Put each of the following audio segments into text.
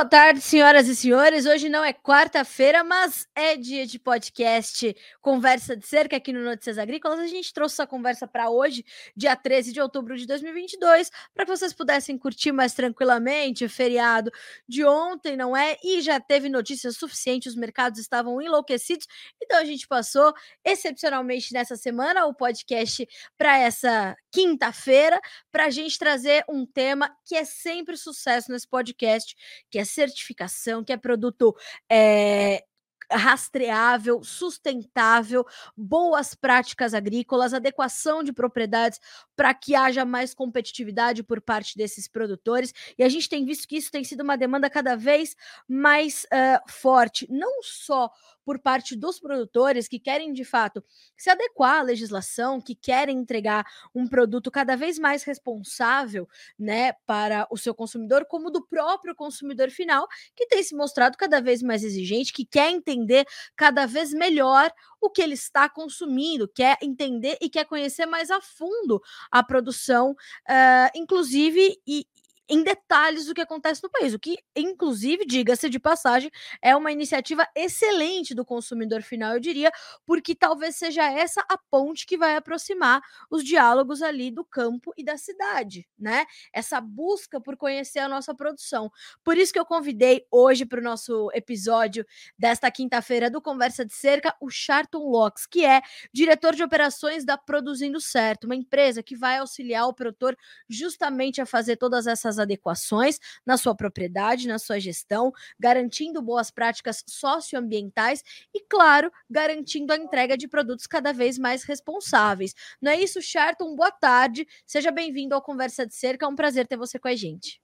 boa tarde, senhoras e senhores. Hoje não é quarta-feira, mas é dia de podcast Conversa de Cerca aqui no Notícias Agrícolas. A gente trouxe essa conversa para hoje, dia 13 de outubro de 2022, para que vocês pudessem curtir mais tranquilamente o feriado de ontem, não é? E já teve notícias suficientes, os mercados estavam enlouquecidos, então a gente passou excepcionalmente nessa semana o podcast para essa quinta-feira, para a gente trazer um tema que é sempre sucesso nesse podcast que é certificação, que é produto é, rastreável, sustentável, boas práticas agrícolas, adequação de propriedades para que haja mais competitividade por parte desses produtores. E a gente tem visto que isso tem sido uma demanda cada vez mais uh, forte, não só por parte dos produtores que querem de fato se adequar à legislação, que querem entregar um produto cada vez mais responsável, né, para o seu consumidor, como do próprio consumidor final, que tem se mostrado cada vez mais exigente, que quer entender cada vez melhor o que ele está consumindo, quer entender e quer conhecer mais a fundo a produção, uh, inclusive, e, em detalhes do que acontece no país, o que, inclusive, diga-se de passagem, é uma iniciativa excelente do consumidor final, eu diria, porque talvez seja essa a ponte que vai aproximar os diálogos ali do campo e da cidade, né? Essa busca por conhecer a nossa produção. Por isso que eu convidei hoje para o nosso episódio desta quinta-feira do Conversa de Cerca o Charton Locks, que é diretor de operações da Produzindo Certo, uma empresa que vai auxiliar o produtor justamente a fazer todas essas adequações na sua propriedade, na sua gestão, garantindo boas práticas socioambientais e, claro, garantindo a entrega de produtos cada vez mais responsáveis. Não é isso, Charton? Boa tarde, seja bem-vindo ao Conversa de Cerca, é um prazer ter você com a gente.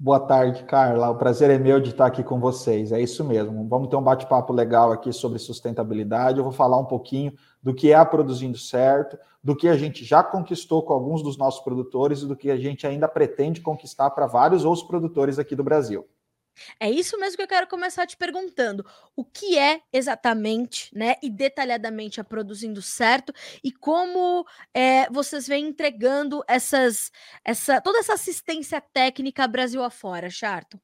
Boa tarde, Carla. O prazer é meu de estar aqui com vocês. É isso mesmo. Vamos ter um bate-papo legal aqui sobre sustentabilidade. Eu vou falar um pouquinho do que é a Produzindo Certo, do que a gente já conquistou com alguns dos nossos produtores e do que a gente ainda pretende conquistar para vários outros produtores aqui do Brasil. É isso mesmo que eu quero começar te perguntando. O que é exatamente, né, e detalhadamente a Produzindo Certo e como é, vocês vêm entregando essas, essa, toda essa assistência técnica Brasil afora, Charto?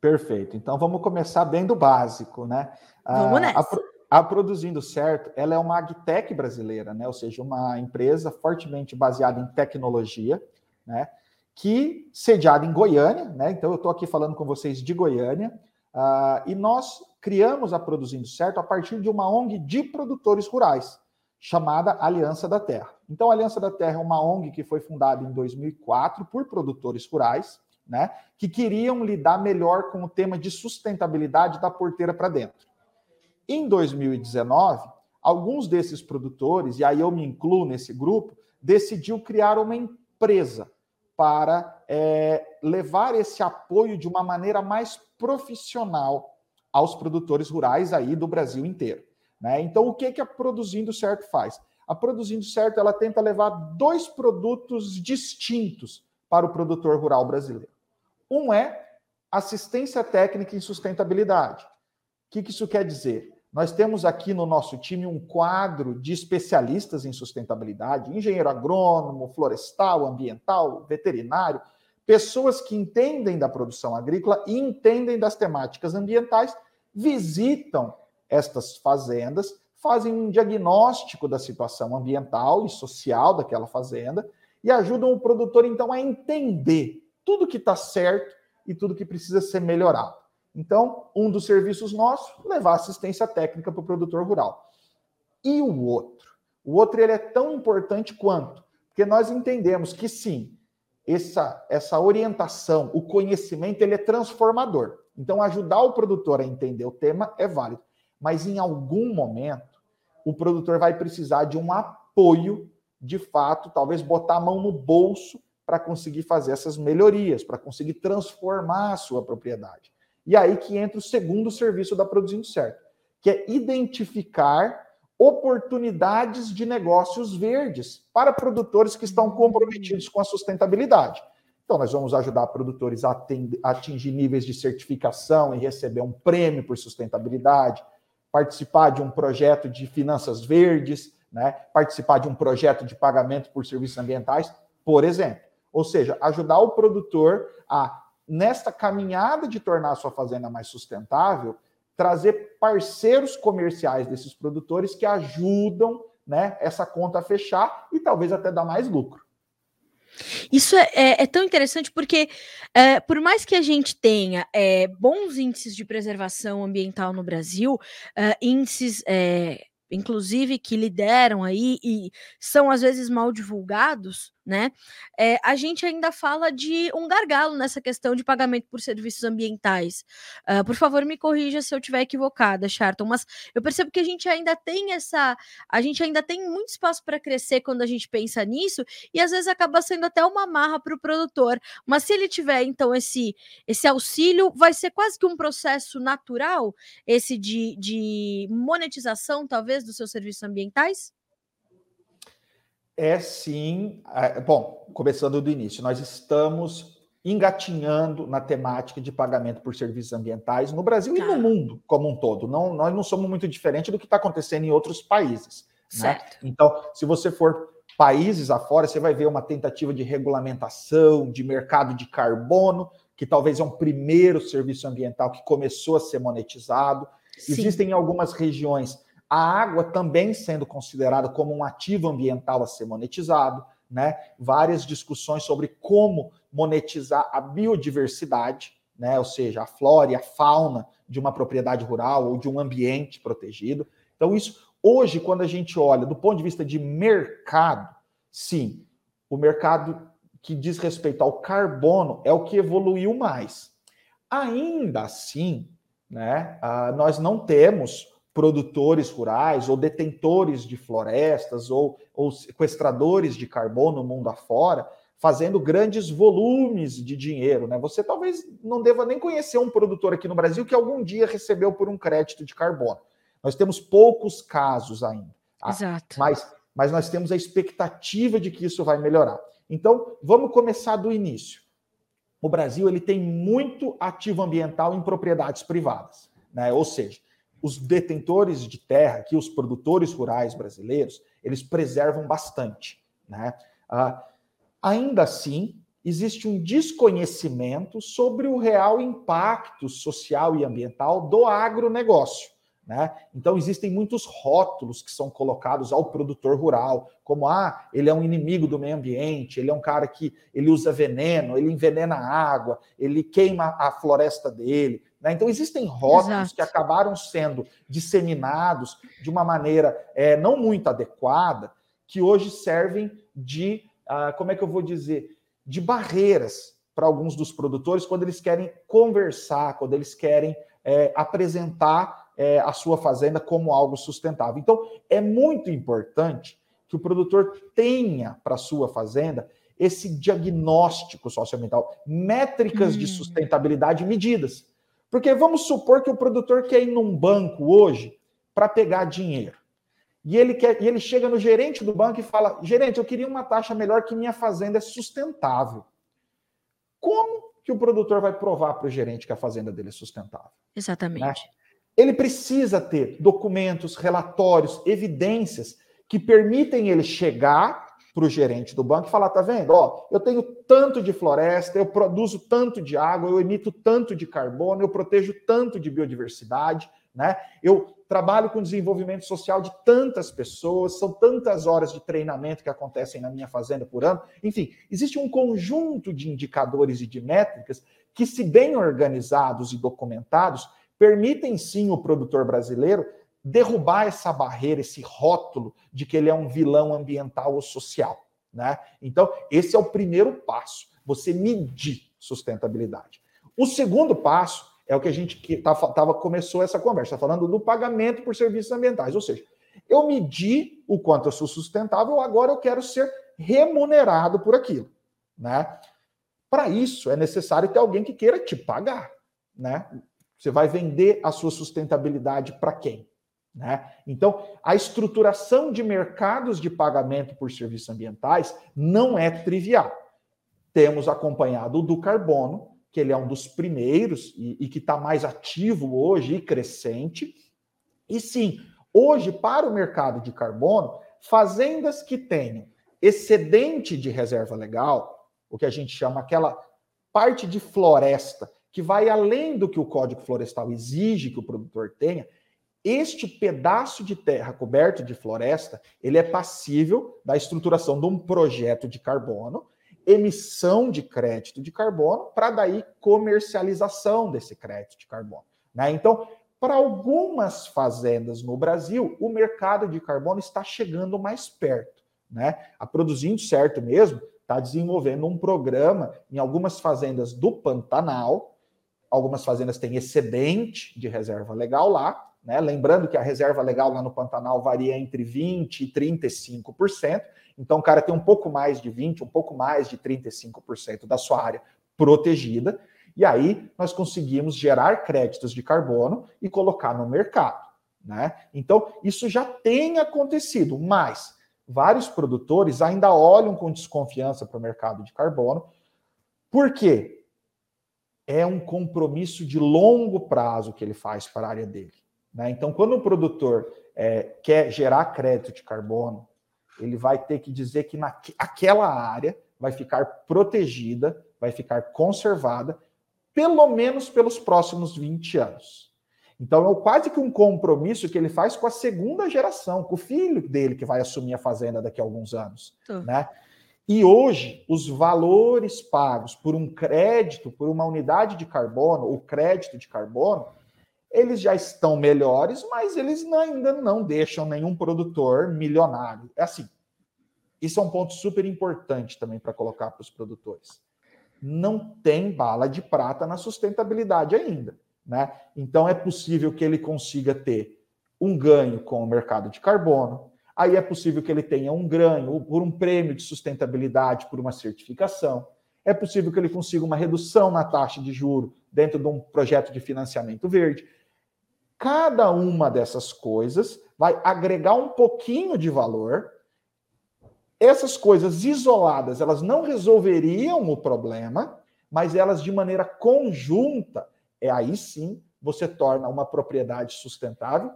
Perfeito. Então vamos começar bem do básico, né? Vamos nessa. A, a Produzindo Certo, ela é uma agtech brasileira, né? Ou seja, uma empresa fortemente baseada em tecnologia, né? Que sediada em Goiânia, né? Então eu estou aqui falando com vocês de Goiânia, uh, e nós criamos a Produzindo Certo a partir de uma ONG de produtores rurais, chamada Aliança da Terra. Então, a Aliança da Terra é uma ONG que foi fundada em 2004 por produtores rurais, né? Que queriam lidar melhor com o tema de sustentabilidade da porteira para dentro. Em 2019, alguns desses produtores, e aí eu me incluo nesse grupo, decidiu criar uma empresa para é, levar esse apoio de uma maneira mais profissional aos produtores rurais aí do Brasil inteiro. Né? Então, o que, que a Produzindo Certo faz? A Produzindo Certo ela tenta levar dois produtos distintos para o produtor rural brasileiro. Um é assistência técnica em sustentabilidade. O que, que isso quer dizer? Nós temos aqui no nosso time um quadro de especialistas em sustentabilidade, engenheiro agrônomo, florestal, ambiental, veterinário, pessoas que entendem da produção agrícola e entendem das temáticas ambientais, visitam estas fazendas, fazem um diagnóstico da situação ambiental e social daquela fazenda e ajudam o produtor então a entender tudo que está certo e tudo que precisa ser melhorado. Então, um dos serviços nossos, levar assistência técnica para o produtor rural. E o outro? O outro ele é tão importante quanto, porque nós entendemos que sim, essa, essa orientação, o conhecimento, ele é transformador. Então, ajudar o produtor a entender o tema é válido. Mas em algum momento, o produtor vai precisar de um apoio, de fato, talvez botar a mão no bolso para conseguir fazer essas melhorias, para conseguir transformar a sua propriedade. E aí que entra o segundo serviço da Produzindo Certo, que é identificar oportunidades de negócios verdes para produtores que estão comprometidos com a sustentabilidade. Então, nós vamos ajudar produtores a atingir níveis de certificação e receber um prêmio por sustentabilidade, participar de um projeto de finanças verdes, né? participar de um projeto de pagamento por serviços ambientais, por exemplo. Ou seja, ajudar o produtor a nesta caminhada de tornar a sua fazenda mais sustentável, trazer parceiros comerciais desses produtores que ajudam né, essa conta a fechar e talvez até dar mais lucro. Isso é, é, é tão interessante porque, é, por mais que a gente tenha é, bons índices de preservação ambiental no Brasil, é, índices é, inclusive que lideram aí e são às vezes mal divulgados, né? É, a gente ainda fala de um gargalo nessa questão de pagamento por serviços ambientais. Uh, por favor, me corrija se eu estiver equivocada, Charton, mas eu percebo que a gente ainda tem essa, a gente ainda tem muito espaço para crescer quando a gente pensa nisso e às vezes acaba sendo até uma marra para o produtor. Mas se ele tiver então esse esse auxílio, vai ser quase que um processo natural esse de, de monetização, talvez, dos seus serviços ambientais? É sim. É, bom, começando do início, nós estamos engatinhando na temática de pagamento por serviços ambientais no Brasil tá. e no tá. mundo como um todo. Não, nós não somos muito diferentes do que está acontecendo em outros países. Né? Então, se você for países afora, você vai ver uma tentativa de regulamentação de mercado de carbono, que talvez é um primeiro serviço ambiental que começou a ser monetizado. Sim. Existem algumas regiões a água também sendo considerada como um ativo ambiental a ser monetizado, né? Várias discussões sobre como monetizar a biodiversidade, né? Ou seja, a flora e a fauna de uma propriedade rural ou de um ambiente protegido. Então, isso hoje, quando a gente olha do ponto de vista de mercado, sim, o mercado que diz respeito ao carbono é o que evoluiu mais. Ainda assim, né, uh, nós não temos produtores rurais ou detentores de florestas ou, ou sequestradores de carbono no mundo afora, fazendo grandes volumes de dinheiro. Né? Você talvez não deva nem conhecer um produtor aqui no Brasil que algum dia recebeu por um crédito de carbono. Nós temos poucos casos ainda. Tá? Exato. Mas, mas nós temos a expectativa de que isso vai melhorar. Então, vamos começar do início. O Brasil ele tem muito ativo ambiental em propriedades privadas, né? Ou seja, os detentores de terra, aqui os produtores rurais brasileiros, eles preservam bastante. Né? Ah, ainda assim, existe um desconhecimento sobre o real impacto social e ambiental do agronegócio. Né? Então, existem muitos rótulos que são colocados ao produtor rural, como ah, ele é um inimigo do meio ambiente, ele é um cara que ele usa veneno, ele envenena a água, ele queima a floresta dele. Né? Então, existem rótulos Exato. que acabaram sendo disseminados de uma maneira é, não muito adequada, que hoje servem de, ah, como é que eu vou dizer, de barreiras para alguns dos produtores quando eles querem conversar, quando eles querem é, apresentar é, a sua fazenda como algo sustentável. Então, é muito importante que o produtor tenha para a sua fazenda esse diagnóstico socioambiental, métricas hum. de sustentabilidade medidas. Porque vamos supor que o produtor quer ir num banco hoje para pegar dinheiro. E ele, quer, e ele chega no gerente do banco e fala: gerente, eu queria uma taxa melhor que minha fazenda é sustentável. Como que o produtor vai provar para o gerente que a fazenda dele é sustentável? Exatamente. Né? Ele precisa ter documentos, relatórios, evidências que permitem ele chegar para o gerente do banco e falar: tá vendo? Ó, eu tenho tanto de floresta, eu produzo tanto de água, eu emito tanto de carbono, eu protejo tanto de biodiversidade, né? Eu trabalho com desenvolvimento social de tantas pessoas, são tantas horas de treinamento que acontecem na minha fazenda por ano. Enfim, existe um conjunto de indicadores e de métricas que, se bem organizados e documentados, permitem sim o produtor brasileiro derrubar essa barreira, esse rótulo de que ele é um vilão ambiental ou social. Né? Então, esse é o primeiro passo, você medir sustentabilidade. O segundo passo é o que a gente que tava, tava começou essa conversa, tá falando do pagamento por serviços ambientais, ou seja, eu medi o quanto eu sou sustentável, agora eu quero ser remunerado por aquilo, né? Para isso é necessário ter alguém que queira te pagar, né? Você vai vender a sua sustentabilidade para quem? Né? Então, a estruturação de mercados de pagamento por serviços ambientais não é trivial. Temos acompanhado o do carbono, que ele é um dos primeiros e, e que está mais ativo hoje e crescente. E sim, hoje, para o mercado de carbono, fazendas que tenham excedente de reserva legal, o que a gente chama aquela parte de floresta, que vai além do que o Código Florestal exige que o produtor tenha, este pedaço de terra coberto de floresta, ele é passível da estruturação de um projeto de carbono, emissão de crédito de carbono, para daí comercialização desse crédito de carbono. Né? Então, para algumas fazendas no Brasil, o mercado de carbono está chegando mais perto. Né? A Produzindo Certo mesmo está desenvolvendo um programa em algumas fazendas do Pantanal. Algumas fazendas têm excedente de reserva legal lá, né? Lembrando que a reserva legal lá no Pantanal varia entre 20% e 35%. Então, o cara tem um pouco mais de 20%, um pouco mais de 35% da sua área protegida. E aí, nós conseguimos gerar créditos de carbono e colocar no mercado. Né? Então, isso já tem acontecido, mas vários produtores ainda olham com desconfiança para o mercado de carbono. Por quê? É um compromisso de longo prazo que ele faz para a área dele. Né? Então, quando o produtor é, quer gerar crédito de carbono, ele vai ter que dizer que naquela área vai ficar protegida, vai ficar conservada, pelo menos pelos próximos 20 anos. Então, é quase que um compromisso que ele faz com a segunda geração, com o filho dele que vai assumir a fazenda daqui a alguns anos. Né? E hoje, os valores pagos por um crédito, por uma unidade de carbono, o crédito de carbono, eles já estão melhores, mas eles ainda não deixam nenhum produtor milionário. É assim, isso é um ponto super importante também para colocar para os produtores. Não tem bala de prata na sustentabilidade ainda. Né? Então é possível que ele consiga ter um ganho com o mercado de carbono, aí é possível que ele tenha um ganho por um prêmio de sustentabilidade, por uma certificação. É possível que ele consiga uma redução na taxa de juro dentro de um projeto de financiamento verde. Cada uma dessas coisas vai agregar um pouquinho de valor. Essas coisas isoladas, elas não resolveriam o problema, mas elas de maneira conjunta, é aí sim você torna uma propriedade sustentável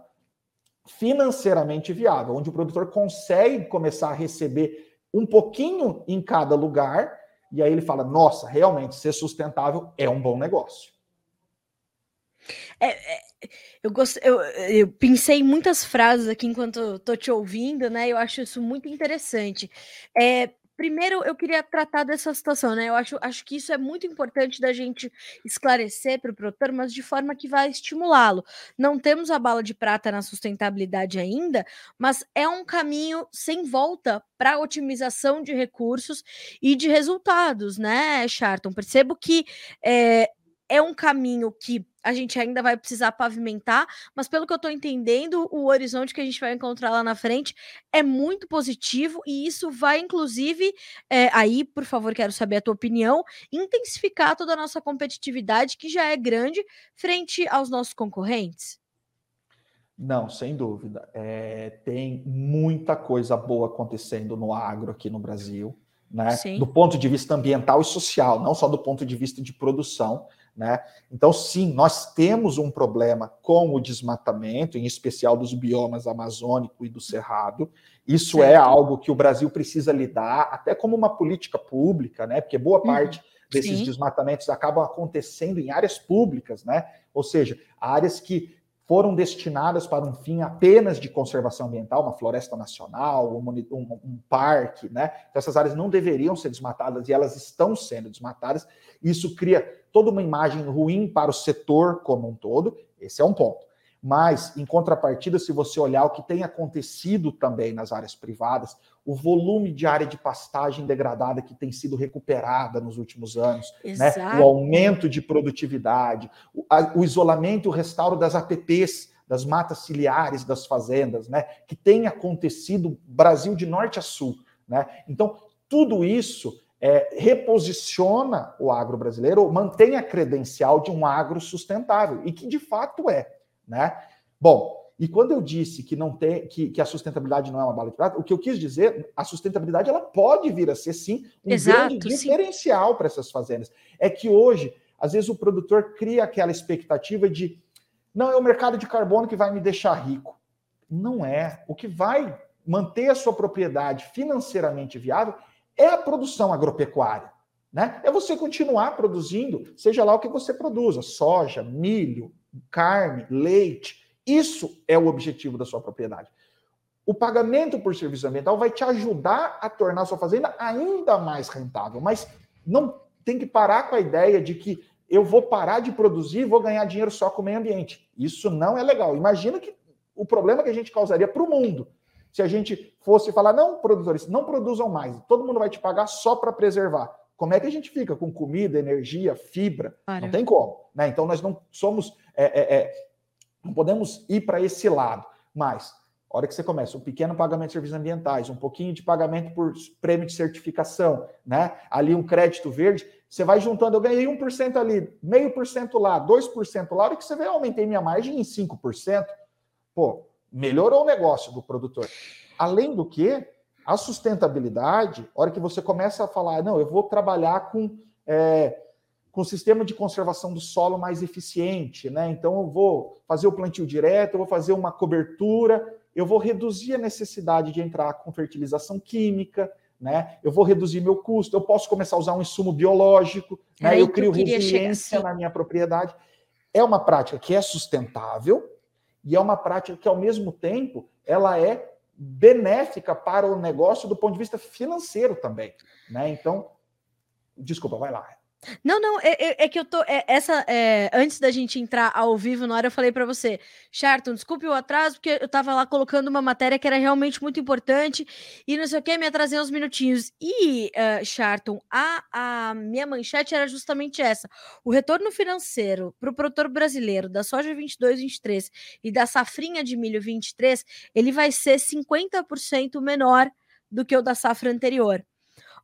financeiramente viável, onde o produtor consegue começar a receber um pouquinho em cada lugar, e aí ele fala: nossa, realmente ser sustentável é um bom negócio. É, é, eu, eu, eu pensei em muitas frases aqui enquanto estou te ouvindo, né? Eu acho isso muito interessante. É, primeiro, eu queria tratar dessa situação, né? Eu acho, acho que isso é muito importante da gente esclarecer para o produtor, mas de forma que vai estimulá-lo. Não temos a bala de prata na sustentabilidade ainda, mas é um caminho sem volta para otimização de recursos e de resultados, né, Charton? Percebo que é, é um caminho que a gente ainda vai precisar pavimentar, mas pelo que eu estou entendendo, o horizonte que a gente vai encontrar lá na frente é muito positivo e isso vai, inclusive, é, aí, por favor, quero saber a tua opinião, intensificar toda a nossa competitividade, que já é grande, frente aos nossos concorrentes? Não, sem dúvida. É, tem muita coisa boa acontecendo no agro aqui no Brasil, né? Do ponto de vista ambiental e social, não só do ponto de vista de produção. Né? Então, sim, nós temos um problema com o desmatamento, em especial dos biomas amazônico e do cerrado. Isso é certo. é algo que o Brasil precisa lidar, até como uma política pública, né? porque boa uhum. parte uhum. desses sim. desmatamentos acabam acontecendo em áreas públicas, né? ou seja, áreas que foram destinadas para um fim apenas de conservação ambiental, uma floresta nacional, um, um, um, parque, né? Então, essas áreas não deveriam ser desmatadas e elas estão sendo desmatadas. Isso cria toda uma imagem ruim para o setor como um todo. Esse é um ponto. Mas, em contrapartida, se você olhar o que tem acontecido também nas áreas privadas, o volume de área de pastagem degradada que tem sido recuperada nos últimos anos, né? o aumento de produtividade, o, a, o isolamento e o restauro das APPs, das matas ciliares das fazendas, né? que tem acontecido Brasil de norte a sul. Né? Então, tudo isso é, reposiciona o agro brasileiro, mantém a credencial de um agro sustentável, e que de fato é. Né? Bom, e quando eu disse que não tem que, que, a sustentabilidade não é uma bala de prata, o que eu quis dizer, a sustentabilidade ela pode vir a ser sim um Exato, grande diferencial para essas fazendas. É que hoje, às vezes o produtor cria aquela expectativa de não é o mercado de carbono que vai me deixar rico. Não é. O que vai manter a sua propriedade financeiramente viável é a produção agropecuária. Né? É você continuar produzindo, seja lá o que você produza, soja, milho, carne, leite. Isso é o objetivo da sua propriedade. O pagamento por serviço ambiental vai te ajudar a tornar a sua fazenda ainda mais rentável, mas não tem que parar com a ideia de que eu vou parar de produzir e vou ganhar dinheiro só com o meio ambiente. Isso não é legal. Imagina que o problema que a gente causaria para o mundo se a gente fosse falar, não, produtores, não produzam mais, todo mundo vai te pagar só para preservar. Como é que a gente fica com comida, energia, fibra? Para. Não tem como. Né? Então, nós não somos. É, é, é, não podemos ir para esse lado. Mas, a hora que você começa, um pequeno pagamento de serviços ambientais, um pouquinho de pagamento por prêmio de certificação, né? ali um crédito verde, você vai juntando, eu ganhei 1% ali, meio por cento lá, 2% lá, a hora que você vê, eu aumentei minha margem em 5%. Pô, melhorou o negócio do produtor. Além do que, a sustentabilidade, a hora que você começa a falar, não, eu vou trabalhar com, é, com sistema de conservação do solo mais eficiente, né? Então eu vou fazer o plantio direto, eu vou fazer uma cobertura, eu vou reduzir a necessidade de entrar com fertilização química, né? Eu vou reduzir meu custo, eu posso começar a usar um insumo biológico, né? eu crio resiliência assim. na minha propriedade. É uma prática que é sustentável, e é uma prática que, ao mesmo tempo, ela é benéfica para o negócio do ponto de vista financeiro também. Né? Então, desculpa, vai lá. Não, não, é, é, é, que eu tô. É, essa, é, antes da gente entrar ao vivo, na hora eu falei para você, Charton, desculpe o atraso, porque eu tava lá colocando uma matéria que era realmente muito importante e não sei o que, me atrasei uns minutinhos. E, uh, Charton, a, a minha manchete era justamente essa: o retorno financeiro para o produtor brasileiro da soja 22, 23 e da safrinha de milho 23, ele vai ser 50% menor do que o da safra anterior.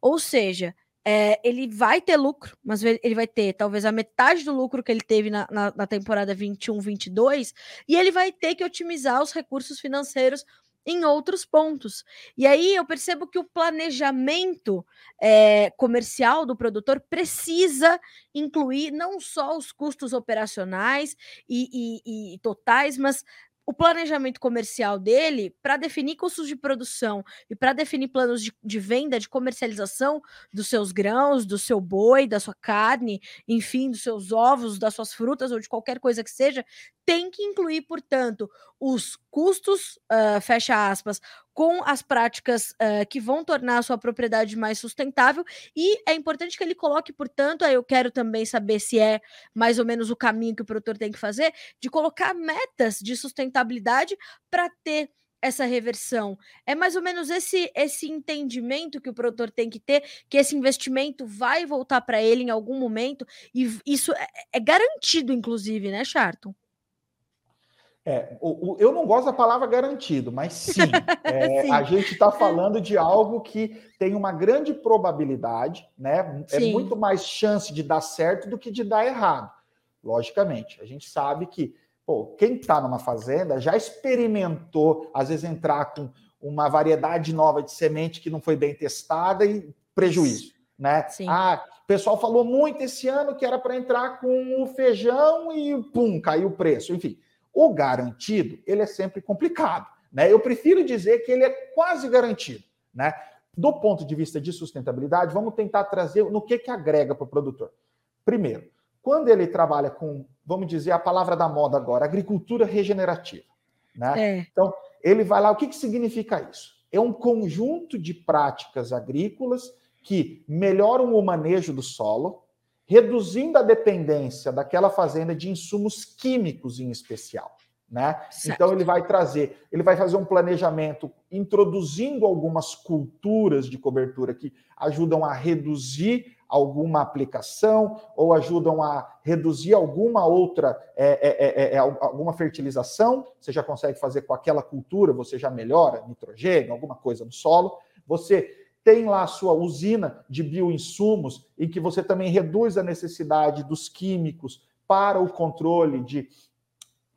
Ou seja, é, ele vai ter lucro, mas ele vai ter talvez a metade do lucro que ele teve na, na, na temporada 21-22, e ele vai ter que otimizar os recursos financeiros em outros pontos. E aí eu percebo que o planejamento é, comercial do produtor precisa incluir não só os custos operacionais e, e, e totais, mas o planejamento comercial dele para definir custos de produção e para definir planos de, de, venda, de comercialização dos seus grãos, do seu boi, da sua carne, enfim, dos seus ovos, das suas frutas ou de qualquer coisa que seja, tem que incluir, portanto, os custos, uh, fecha aspas, com as práticas uh, que vão tornar a sua propriedade mais sustentável. E é importante que ele coloque, portanto, aí eu quero também saber se é mais ou menos o caminho que o produtor tem que fazer, de colocar metas de sustentabilidade para ter essa reversão. É mais ou menos esse esse entendimento que o produtor tem que ter, que esse investimento vai voltar para ele em algum momento, e isso é, é garantido, inclusive, né, Charton? É, o, o, eu não gosto da palavra garantido, mas sim, é, sim. a gente está falando de algo que tem uma grande probabilidade, né? É sim. É muito mais chance de dar certo do que de dar errado. Logicamente, a gente sabe que pô, quem está numa fazenda já experimentou, às vezes, entrar com uma variedade nova de semente que não foi bem testada e prejuízo, né? Sim. Ah, o pessoal falou muito esse ano que era para entrar com o feijão e pum, caiu o preço, enfim. O garantido, ele é sempre complicado. Né? Eu prefiro dizer que ele é quase garantido. Né? Do ponto de vista de sustentabilidade, vamos tentar trazer no que, que agrega para o produtor. Primeiro, quando ele trabalha com, vamos dizer, a palavra da moda agora, agricultura regenerativa. Né? É. Então, ele vai lá, o que, que significa isso? É um conjunto de práticas agrícolas que melhoram o manejo do solo, reduzindo a dependência daquela fazenda de insumos químicos em especial. Né? Então ele vai trazer, ele vai fazer um planejamento introduzindo algumas culturas de cobertura que ajudam a reduzir alguma aplicação ou ajudam a reduzir alguma outra é, é, é, é, é alguma fertilização. Você já consegue fazer com aquela cultura, você já melhora nitrogênio, alguma coisa no solo. Você tem lá a sua usina de bioinsumos, em que você também reduz a necessidade dos químicos para o controle de,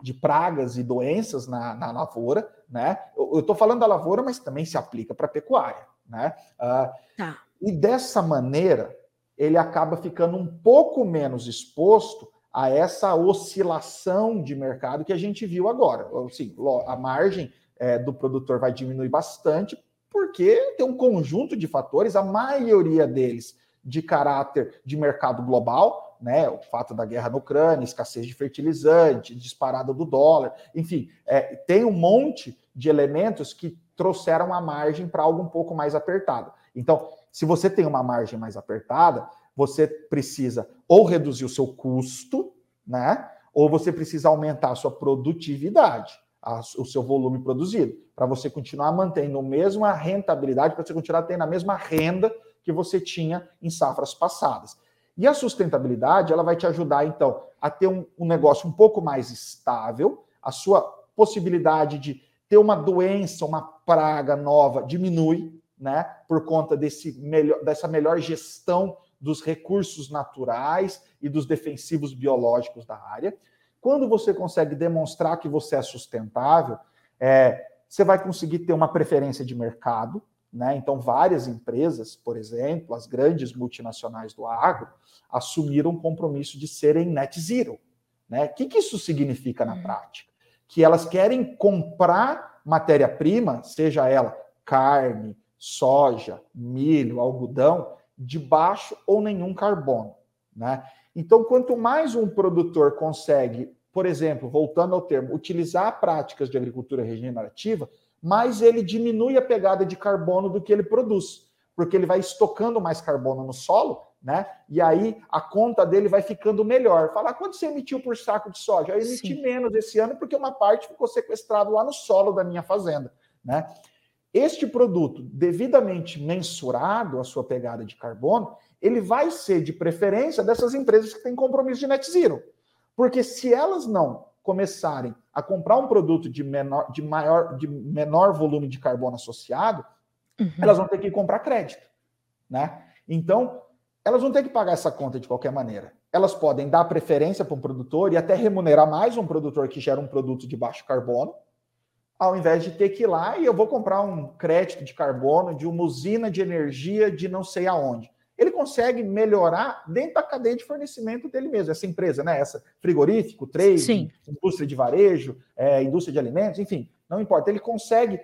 de pragas e doenças na, na lavoura, né? Eu estou falando da lavoura, mas também se aplica para a pecuária, né? Uh, tá. E dessa maneira, ele acaba ficando um pouco menos exposto a essa oscilação de mercado que a gente viu agora. Assim, a margem é, do produtor vai diminuir bastante porque tem um conjunto de fatores, a maioria deles de caráter de mercado global, né? O fato da guerra na Ucrânia, escassez de fertilizante, disparada do dólar, enfim, é, tem um monte de elementos que trouxeram a margem para algo um pouco mais apertado. Então, se você tem uma margem mais apertada, você precisa ou reduzir o seu custo, né? Ou você precisa aumentar a sua produtividade, o seu volume produzido, para você continuar mantendo a mesma rentabilidade, para você continuar tendo a mesma renda que você tinha em safras passadas. E a sustentabilidade, ela vai te ajudar, então, a ter um, um negócio um pouco mais estável, a sua possibilidade de ter uma doença, uma praga nova diminui, né, por conta desse melhor, dessa melhor gestão dos recursos naturais e dos defensivos biológicos da área. Quando você consegue demonstrar que você é sustentável, é, você vai conseguir ter uma preferência de mercado, né? Então, várias empresas, por exemplo, as grandes multinacionais do agro, assumiram o compromisso de serem net zero. Né? O que, que isso significa na hum. prática? Que elas querem comprar matéria-prima, seja ela carne, soja, milho, algodão, de baixo ou nenhum carbono. Né? Então, quanto mais um produtor consegue, por exemplo, voltando ao termo, utilizar práticas de agricultura regenerativa, mais ele diminui a pegada de carbono do que ele produz, porque ele vai estocando mais carbono no solo, né? E aí a conta dele vai ficando melhor. Falar quanto você emitiu por saco de soja? Eu emiti Sim. menos esse ano porque uma parte ficou sequestrado lá no solo da minha fazenda, né? Este produto, devidamente mensurado a sua pegada de carbono, ele vai ser de preferência dessas empresas que têm compromisso de net zero. Porque se elas não começarem a comprar um produto de menor, de maior, de menor volume de carbono associado, uhum. elas vão ter que comprar crédito, né? Então, elas vão ter que pagar essa conta de qualquer maneira. Elas podem dar preferência para um produtor e até remunerar mais um produtor que gera um produto de baixo carbono, ao invés de ter que ir lá e eu vou comprar um crédito de carbono de uma usina de energia de não sei aonde. Ele consegue melhorar dentro da cadeia de fornecimento dele mesmo, essa empresa, né? Essa frigorífico, trade, Sim. indústria de varejo, é, indústria de alimentos, enfim, não importa. Ele consegue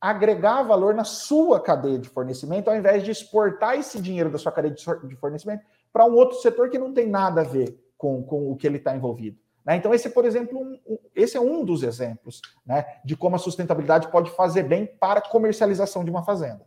agregar valor na sua cadeia de fornecimento, ao invés de exportar esse dinheiro da sua cadeia de fornecimento para um outro setor que não tem nada a ver com, com o que ele está envolvido. Né? Então, esse, por exemplo, um, um, esse é um dos exemplos né, de como a sustentabilidade pode fazer bem para a comercialização de uma fazenda.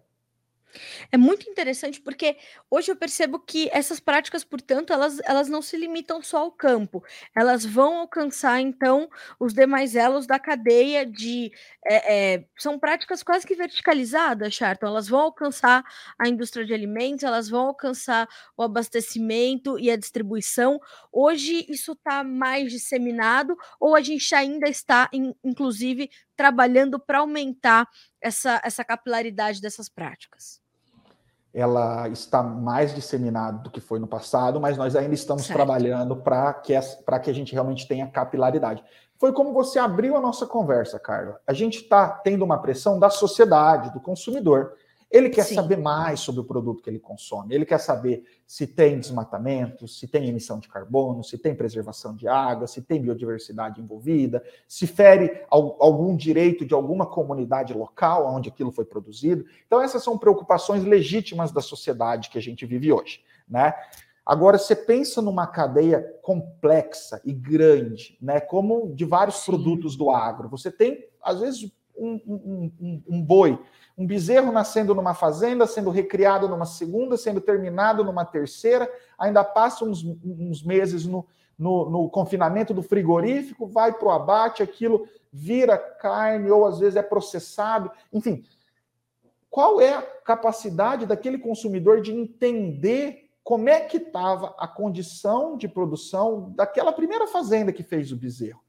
É muito interessante porque hoje eu percebo que essas práticas, portanto, elas, elas não se limitam só ao campo, elas vão alcançar, então, os demais elos da cadeia de. É, é, são práticas quase que verticalizadas, Charton. Elas vão alcançar a indústria de alimentos, elas vão alcançar o abastecimento e a distribuição. Hoje isso está mais disseminado, ou a gente ainda está, in, inclusive, trabalhando para aumentar essa, essa capilaridade dessas práticas? Ela está mais disseminada do que foi no passado, mas nós ainda estamos certo. trabalhando para que, que a gente realmente tenha capilaridade. Foi como você abriu a nossa conversa, Carla. A gente está tendo uma pressão da sociedade, do consumidor. Ele quer Sim. saber mais sobre o produto que ele consome. Ele quer saber se tem desmatamento, se tem emissão de carbono, se tem preservação de água, se tem biodiversidade envolvida, se fere algum direito de alguma comunidade local onde aquilo foi produzido. Então, essas são preocupações legítimas da sociedade que a gente vive hoje. Né? Agora, você pensa numa cadeia complexa e grande, né? como de vários Sim. produtos do agro. Você tem, às vezes, um, um, um, um boi um bezerro nascendo numa fazenda, sendo recriado numa segunda, sendo terminado numa terceira, ainda passa uns, uns meses no, no, no, confinamento do frigorífico, vai para o abate, aquilo vira carne ou às vezes é processado. Enfim, qual é a capacidade daquele consumidor de entender como é que estava a condição de produção daquela primeira fazenda que fez o bezerro?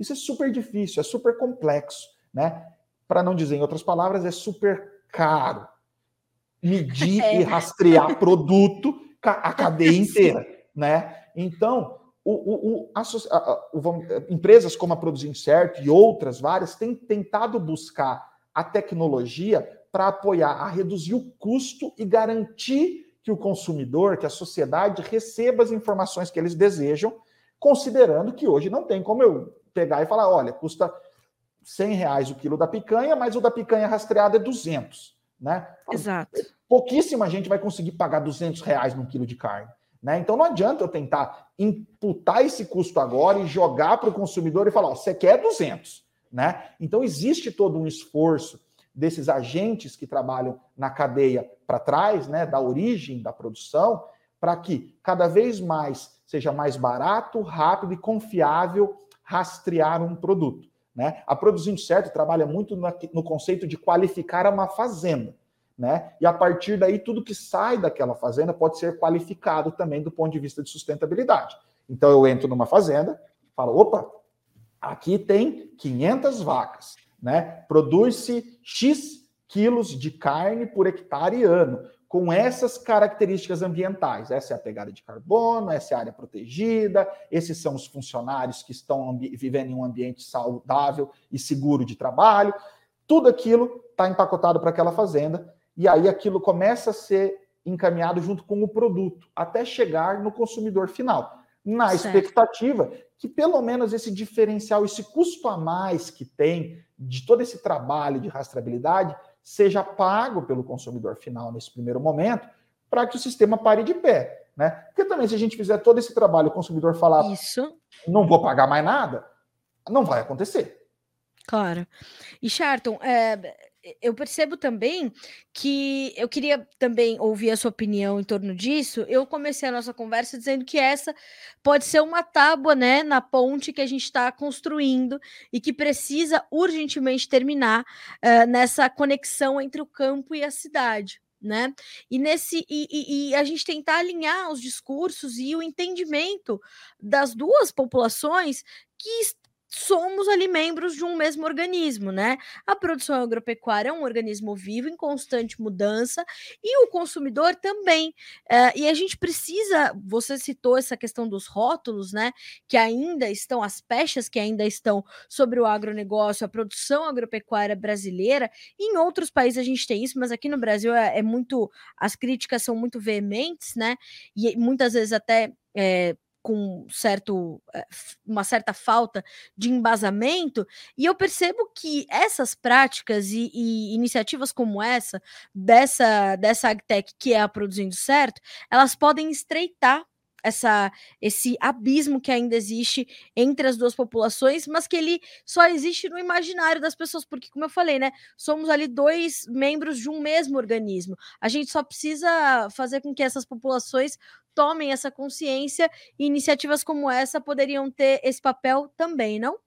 Isso é super difícil, é super complexo, né? Para não dizer em outras palavras, é super caro medir é. e rastrear produto a cadeia inteira, né? Então, o, o, a, a, o, empresas como a Produzindo Certo e outras várias têm tentado buscar a tecnologia para apoiar a reduzir o custo e garantir que o consumidor, que a sociedade receba as informações que eles desejam, considerando que hoje não tem como eu pegar e falar, olha, custa 100 reais o quilo da picanha, mas o da picanha rastreada é 200. né? Exato. Pouquíssima gente vai conseguir pagar 200 reais num quilo de carne. Né? Então não adianta eu tentar imputar esse custo agora e jogar para o consumidor e falar: ó, você quer 200. Né? Então existe todo um esforço desses agentes que trabalham na cadeia para trás, né, da origem da produção, para que cada vez mais seja mais barato, rápido e confiável rastrear um produto. Né? A Produzindo Certo trabalha muito no conceito de qualificar uma fazenda. Né? E a partir daí, tudo que sai daquela fazenda pode ser qualificado também do ponto de vista de sustentabilidade. Então, eu entro numa fazenda, falo: opa, aqui tem 500 vacas, né? Produz-se X quilos de carne por hectare ano com essas características ambientais. Essa é a pegada de carbono, essa é a área protegida, esses são os funcionários que estão vivendo em um ambiente saudável e seguro de trabalho. Tudo aquilo está empacotado para aquela fazenda e aí aquilo começa a ser encaminhado junto com o produto, até chegar no consumidor final. Na certo. expectativa que pelo menos esse diferencial, esse custo a mais que tem de todo esse trabalho de rastreabilidade, seja pago pelo consumidor final nesse primeiro momento, para que o sistema pare de pé. Né? Porque também, se a gente fizer todo esse trabalho, o consumidor falar Isso. não vou pagar mais nada, não vai acontecer. Claro. E Charton, é, eu percebo também que eu queria também ouvir a sua opinião em torno disso. Eu comecei a nossa conversa dizendo que essa pode ser uma tábua, né, na ponte que a gente está construindo e que precisa urgentemente terminar uh, nessa conexão entre o campo e a cidade. Né? E nesse e, e, e a gente tentar alinhar os discursos e o entendimento das duas populações que somos ali membros de um mesmo organismo, né? A produção agropecuária é um organismo vivo em constante mudança e o consumidor também. É, e a gente precisa, você citou essa questão dos rótulos, né? Que ainda estão, as pechas que ainda estão sobre o agronegócio, a produção agropecuária brasileira. Em outros países a gente tem isso, mas aqui no Brasil é, é muito, as críticas são muito veementes, né? E muitas vezes até é, com certo, eh, uma certa falta de embasamento, e eu percebo que essas práticas e, e, iniciativas como essa, dessa, dessa agtech que é a Produzindo Certo, elas podem estreitar essa esse abismo que ainda existe entre as duas populações, mas que ele só existe no imaginário das pessoas, porque como eu falei, né, somos ali dois membros de um mesmo organismo. A gente só precisa fazer com que essas populações tomem essa consciência e iniciativas como essa poderiam ter esse papel também, não?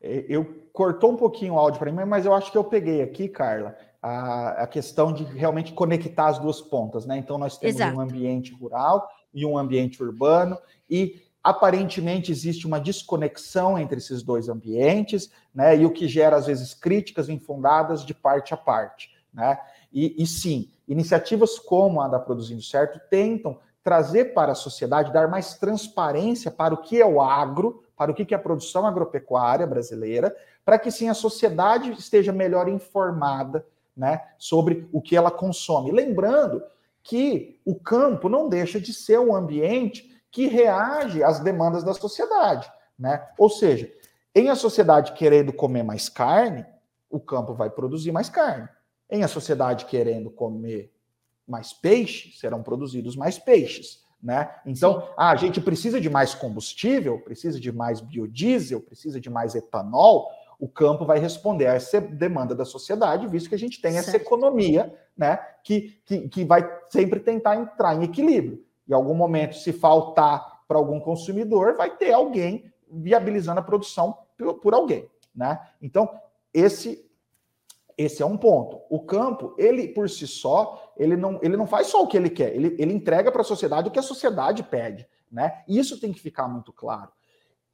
É, eu cortou um pouquinho o áudio para mim, mas eu acho que eu peguei aqui, Carla, a, a, questão de realmente conectar as duas pontas, né? Então nós temos Exato. um ambiente rural e um ambiente urbano e aparentemente existe uma desconexão entre esses dois ambientes, né? E o que gera às vezes críticas infundadas de parte a parte. Né? E, e sim, iniciativas como a da Produzindo Certo tentam trazer para a sociedade, dar mais transparência para o que é o agro, para o que é a produção agropecuária brasileira, para que sim a sociedade esteja melhor informada né, sobre o que ela consome. Lembrando que o campo não deixa de ser um ambiente que reage às demandas da sociedade. Né? Ou seja, em a sociedade querendo comer mais carne, o campo vai produzir mais carne. Em a sociedade querendo comer mais peixe, serão produzidos mais peixes. Né? Então, ah, a gente precisa de mais combustível, precisa de mais biodiesel, precisa de mais etanol. O campo vai responder a essa demanda da sociedade, visto que a gente tem certo. essa economia né, que, que, que vai sempre tentar entrar em equilíbrio. Em algum momento, se faltar para algum consumidor, vai ter alguém viabilizando a produção por, por alguém. Né? Então, esse esse é um ponto. O campo, ele por si só, ele não, ele não faz só o que ele quer, ele, ele entrega para a sociedade o que a sociedade pede. Né? Isso tem que ficar muito claro.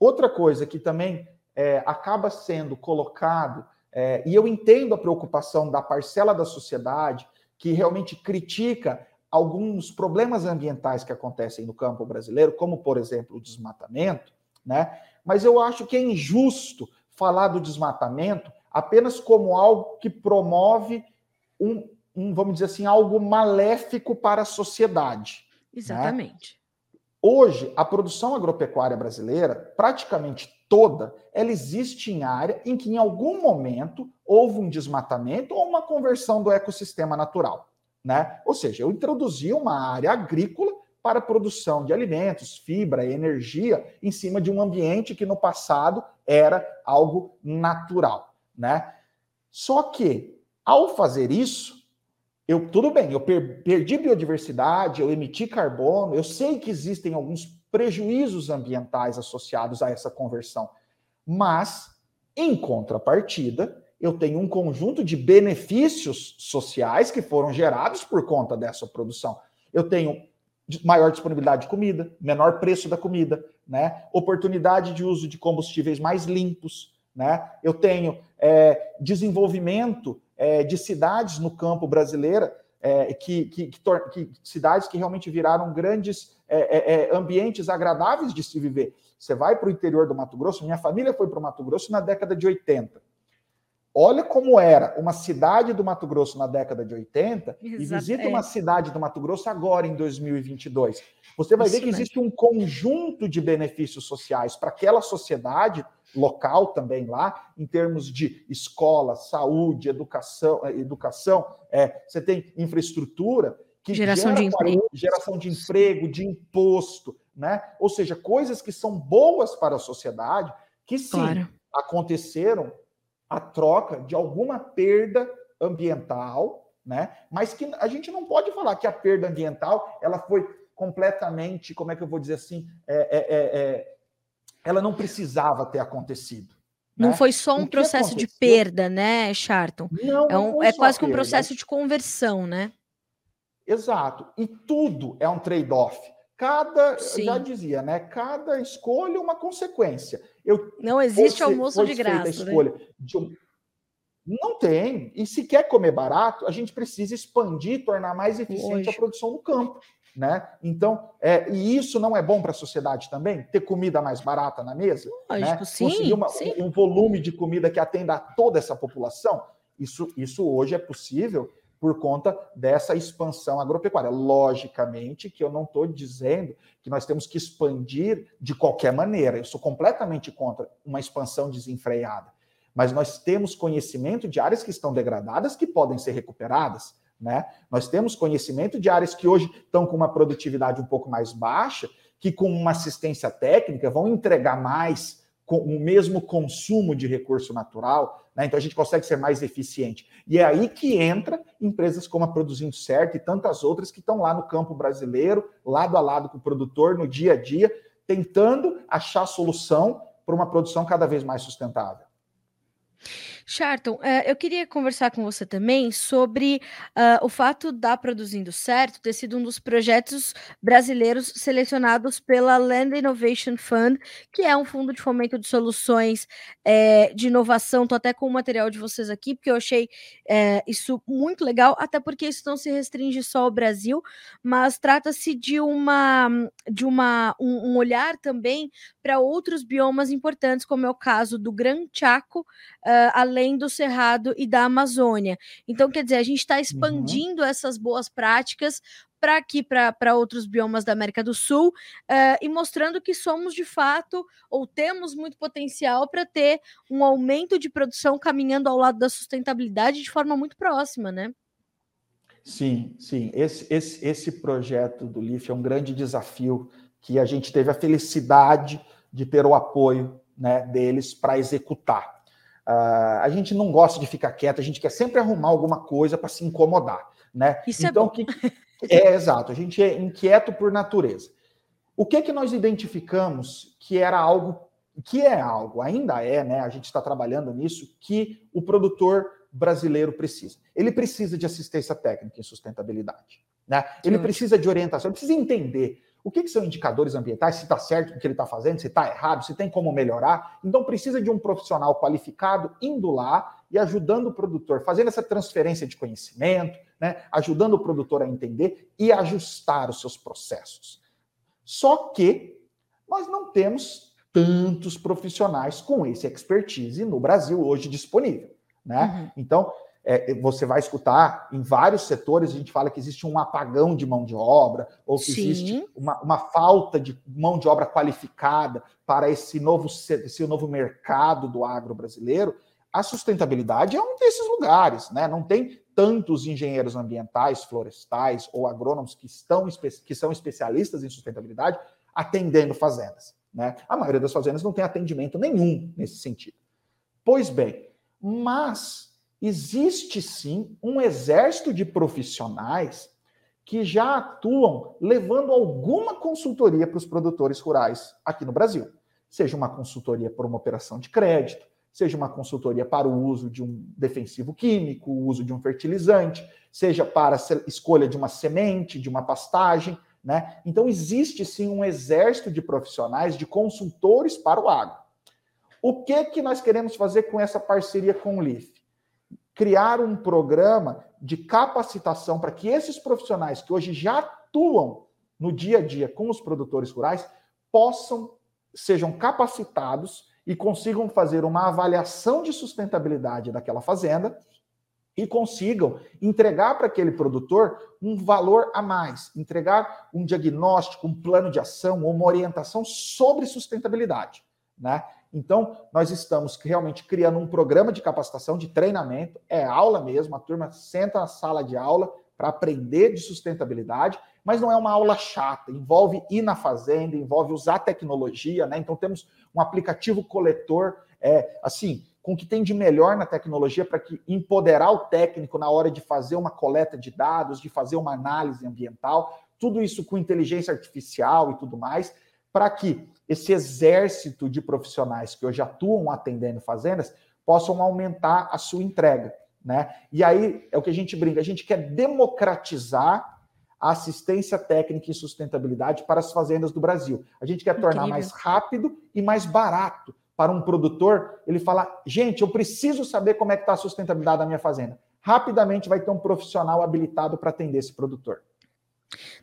Outra coisa que também é, acaba sendo colocado, é, e eu entendo a preocupação da parcela da sociedade que realmente critica alguns problemas ambientais que acontecem no campo brasileiro, como, por exemplo, o desmatamento, né? mas eu acho que é injusto falar do desmatamento apenas como algo que promove um, um vamos dizer assim, algo maléfico para a sociedade. Né? Exatamente. Né? Hoje, a produção agropecuária brasileira, praticamente toda, ela existe em área em que em algum momento houve um desmatamento ou uma conversão do ecossistema natural, né? Ou seja, eu introduzi uma área agrícola para a produção de alimentos, fibra, energia em cima de um ambiente que no passado era algo natural, né? Só que ao fazer isso, eu tudo bem, eu per, perdi biodiversidade, eu emiti carbono, eu sei que existem alguns prejuízos ambientais associados a essa conversão, mas em contrapartida, eu tenho um conjunto de benefícios sociais que foram gerados por conta dessa produção. Eu tenho maior disponibilidade de comida, menor preço da comida, né? Oportunidade de uso de combustíveis mais limpos, né? Eu tenho é, desenvolvimento é, de cidades no campo brasileiro, é, que, que, que, que, cidades que realmente viraram grandes é, é, é, ambientes agradáveis de se viver. Você vai para o interior do Mato Grosso, minha família foi para o Mato Grosso na década de 80. Olha como era uma cidade do Mato Grosso na década de 80 Exato, e visita uma cidade do Mato Grosso agora em 2022. Você vai Isso ver que mesmo. existe um conjunto de benefícios sociais para aquela sociedade local também lá, em termos de escola, saúde, educação, eh, educação é, você tem infraestrutura que geração de emprego, geração de emprego, de imposto, né? Ou seja, coisas que são boas para a sociedade, que sim claro. aconteceram a troca de alguma perda ambiental, né? Mas que a gente não pode falar que a perda ambiental ela foi completamente, como é que eu vou dizer assim, é, é, é, é ela não precisava ter acontecido. Não né? foi só um processo aconteceu? de perda, né, Charton? Não, é, um, é quase que um processo de conversão, né? Exato. E tudo é um trade-off. Cada, Sim. já dizia, né? Cada escolha é uma consequência. Eu, não existe almoço de graça. Né? Escolha né? de um... Não tem. E se quer comer barato, a gente precisa expandir, tornar mais eficiente Hoje. a produção no campo. Né? Então, é, e isso não é bom para a sociedade também? Ter comida mais barata na mesa? Lógico, né? sim, Conseguir uma, sim. um volume de comida que atenda a toda essa população? Isso, isso hoje é possível por conta dessa expansão agropecuária. Logicamente que eu não estou dizendo que nós temos que expandir de qualquer maneira. Eu sou completamente contra uma expansão desenfreada. Mas nós temos conhecimento de áreas que estão degradadas que podem ser recuperadas. Né? Nós temos conhecimento de áreas que hoje estão com uma produtividade um pouco mais baixa, que com uma assistência técnica vão entregar mais com o mesmo consumo de recurso natural, né? então a gente consegue ser mais eficiente. E é aí que entra empresas como a Produzindo Certo e tantas outras que estão lá no campo brasileiro, lado a lado com o produtor, no dia a dia, tentando achar solução para uma produção cada vez mais sustentável. Charton, eh, eu queria conversar com você também sobre uh, o fato da Produzindo Certo ter sido um dos projetos brasileiros selecionados pela Land Innovation Fund, que é um fundo de fomento de soluções eh, de inovação. Estou até com o material de vocês aqui, porque eu achei eh, isso muito legal, até porque isso não se restringe só ao Brasil, mas trata-se de uma de uma um, um olhar também para outros biomas importantes, como é o caso do Gran Chaco, uh, além do Cerrado e da Amazônia. Então, quer dizer, a gente está uhum. expandindo uhum. essas boas práticas para aqui, para outros biomas da América do Sul, uh, e mostrando que somos de fato, ou temos muito potencial para ter um aumento de produção caminhando ao lado da sustentabilidade de forma muito próxima, né? Sim, sim. Esse, esse, esse projeto do LIF é um grande desafio que a gente teve a felicidade de ter o apoio né, deles para executar. Uh, a gente não gosta de ficar quieto, a gente quer sempre arrumar alguma coisa para se incomodar. Né? Isso é então, é bom. Que, é exato, a gente é inquieto por natureza. O que que nós identificamos que era algo, que é algo, ainda é, né? A gente está trabalhando nisso, que o produtor brasileiro precisa. Ele precisa de assistência técnica em sustentabilidade. Né? Ele precisa de orientação, ele precisa entender o que, que são indicadores ambientais, se está certo o que ele está fazendo, se está errado, se tem como melhorar. Então, precisa de um profissional qualificado indo lá e ajudando o produtor, fazendo essa transferência de conhecimento, né, ajudando o produtor a entender e ajustar os seus processos. Só que nós não temos tantos profissionais com esse expertise no Brasil hoje disponível. Né? Uhum. Então, é, você vai escutar em vários setores, a gente fala que existe um apagão de mão de obra, ou que Sim. existe uma, uma, falta de mão de obra qualificada para esse novo, esse novo mercado do agro brasileiro. A sustentabilidade é um desses lugares, né? Não tem tantos engenheiros ambientais, florestais ou agrônomos que, estão, que são especialistas em sustentabilidade atendendo fazendas. Né? A maioria das fazendas não tem atendimento nenhum nesse sentido. Pois bem, mas existe sim um exército de profissionais que já atuam levando alguma consultoria para os produtores rurais aqui no Brasil. Seja uma consultoria por uma operação de crédito, seja uma consultoria para o uso de um defensivo químico, o uso de um fertilizante, seja para a escolha de uma semente, de uma pastagem. Né? Então, existe sim um exército de profissionais, de consultores para o agro. O que, que nós queremos fazer com essa parceria com o LIF? Criar um programa de capacitação para que esses profissionais que hoje já atuam no dia a dia com os produtores rurais possam sejam capacitados e consigam fazer uma avaliação de sustentabilidade daquela fazenda e consigam entregar para aquele produtor um valor a mais, entregar um diagnóstico, um plano de ação, uma orientação sobre sustentabilidade, né? Então, nós estamos realmente criando um programa de capacitação, de treinamento, é aula mesmo, a turma senta na sala de aula para aprender de sustentabilidade, mas não é uma aula chata, envolve ir na fazenda, envolve usar tecnologia, né? Então, temos um aplicativo coletor, é, assim, com o que tem de melhor na tecnologia para que empoderar o técnico na hora de fazer uma coleta de dados, de fazer uma análise ambiental, tudo isso com inteligência artificial e tudo mais, para que esse exército de profissionais que hoje atuam atendendo fazendas possam aumentar a sua entrega. Né? E aí é o que a gente brinca, a gente quer democratizar a assistência técnica e sustentabilidade para as fazendas do Brasil. A gente quer Incrível. tornar mais rápido e mais barato para um produtor ele falar: gente, eu preciso saber como é que está a sustentabilidade da minha fazenda. Rapidamente vai ter um profissional habilitado para atender esse produtor.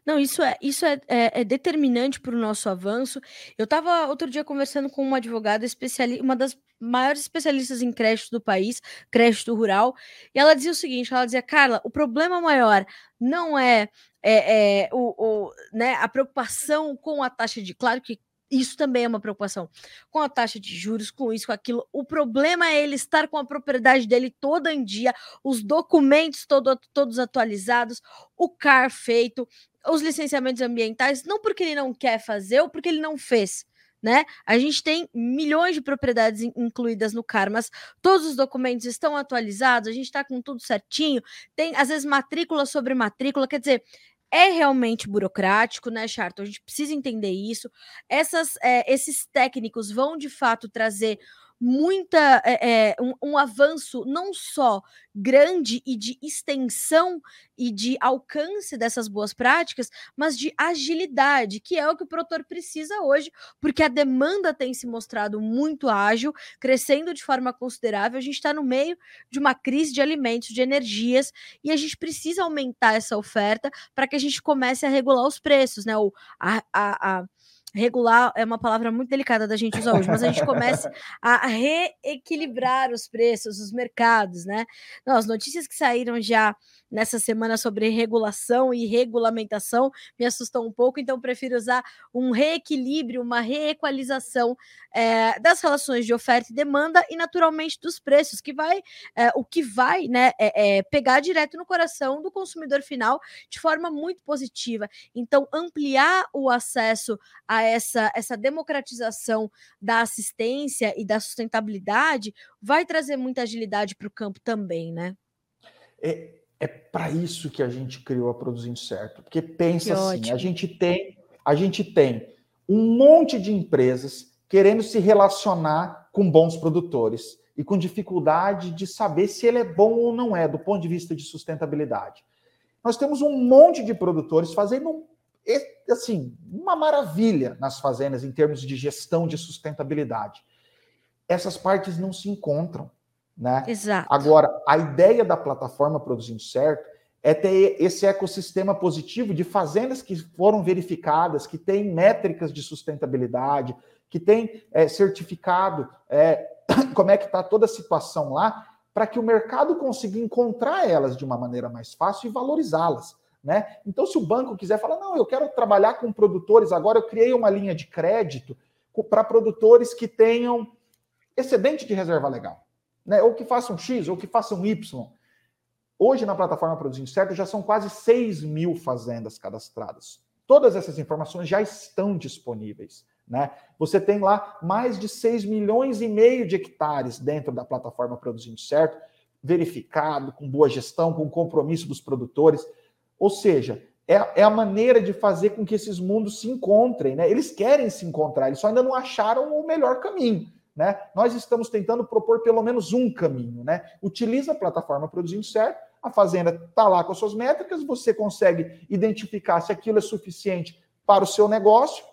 Não, isso é, isso é, é, é determinante para o nosso avanço. Eu estava outro dia conversando com uma advogada especialista, uma das maiores especialistas em crédito do país, crédito rural, e ela dizia o seguinte: ela dizia, Carla, o problema maior não é, é, é o, o, né, a preocupação com a taxa de. Claro que isso também é uma preocupação. Com a taxa de juros, com isso, com aquilo. O problema é ele estar com a propriedade dele toda em dia, os documentos todo, todos atualizados, o CAR feito, os licenciamentos ambientais, não porque ele não quer fazer ou porque ele não fez. Né? A gente tem milhões de propriedades incluídas no CAR, mas todos os documentos estão atualizados, a gente está com tudo certinho, tem às vezes matrícula sobre matrícula, quer dizer, é realmente burocrático, né, Charto? A gente precisa entender isso. Essas, é, esses técnicos vão de fato trazer muita é, um, um, avanço não só grande e de extensão e de alcance dessas boas práticas, mas de agilidade, que é o que o produtor precisa hoje, porque a demanda tem se mostrado muito ágil, crescendo de forma considerável. A gente está no meio de uma crise de alimentos, de energias, e a gente precisa aumentar essa oferta para que a gente comece a regular os preços, né? O, a, a, a regular é uma palavra muito delicada da gente usar hoje, mas a gente começa a reequilibrar os preços, os mercados, né? Não, as notícias que saíram já nessa semana sobre regulação e regulamentação me assustou um pouco, então prefiro usar um reequilíbrio, uma reequalização é, das relações de oferta e demanda e naturalmente dos preços, que vai é, o que vai né, é, pegar direto no coração do consumidor final de forma muito positiva. Então, ampliar o acesso a essa, essa democratização da assistência e da sustentabilidade vai trazer muita agilidade para o campo também, né? É, é para isso que a gente criou a Produzindo Certo. Porque pensa assim, a gente tem, a gente tem um monte de empresas querendo se relacionar com bons produtores e com dificuldade de saber se ele é bom ou não é do ponto de vista de sustentabilidade. Nós temos um monte de produtores fazendo assim, uma maravilha nas fazendas em termos de gestão de sustentabilidade. Essas partes não se encontram. Né? Exato. Agora, a ideia da plataforma Produzindo Certo é ter esse ecossistema positivo de fazendas que foram verificadas, que têm métricas de sustentabilidade, que têm é, certificado é, como é que está toda a situação lá, para que o mercado consiga encontrar elas de uma maneira mais fácil e valorizá-las. Né? Então, se o banco quiser falar, não, eu quero trabalhar com produtores, agora eu criei uma linha de crédito para produtores que tenham excedente de reserva legal, né? ou que façam X, ou que façam Y. Hoje, na plataforma Produzindo Certo, já são quase 6 mil fazendas cadastradas. Todas essas informações já estão disponíveis. Né? Você tem lá mais de 6 milhões e meio de hectares dentro da plataforma Produzindo Certo, verificado, com boa gestão, com compromisso dos produtores. Ou seja, é, é a maneira de fazer com que esses mundos se encontrem. Né? Eles querem se encontrar, eles só ainda não acharam o melhor caminho. Né? Nós estamos tentando propor pelo menos um caminho. Né? Utiliza a plataforma Produzindo Certo, a fazenda está lá com as suas métricas, você consegue identificar se aquilo é suficiente para o seu negócio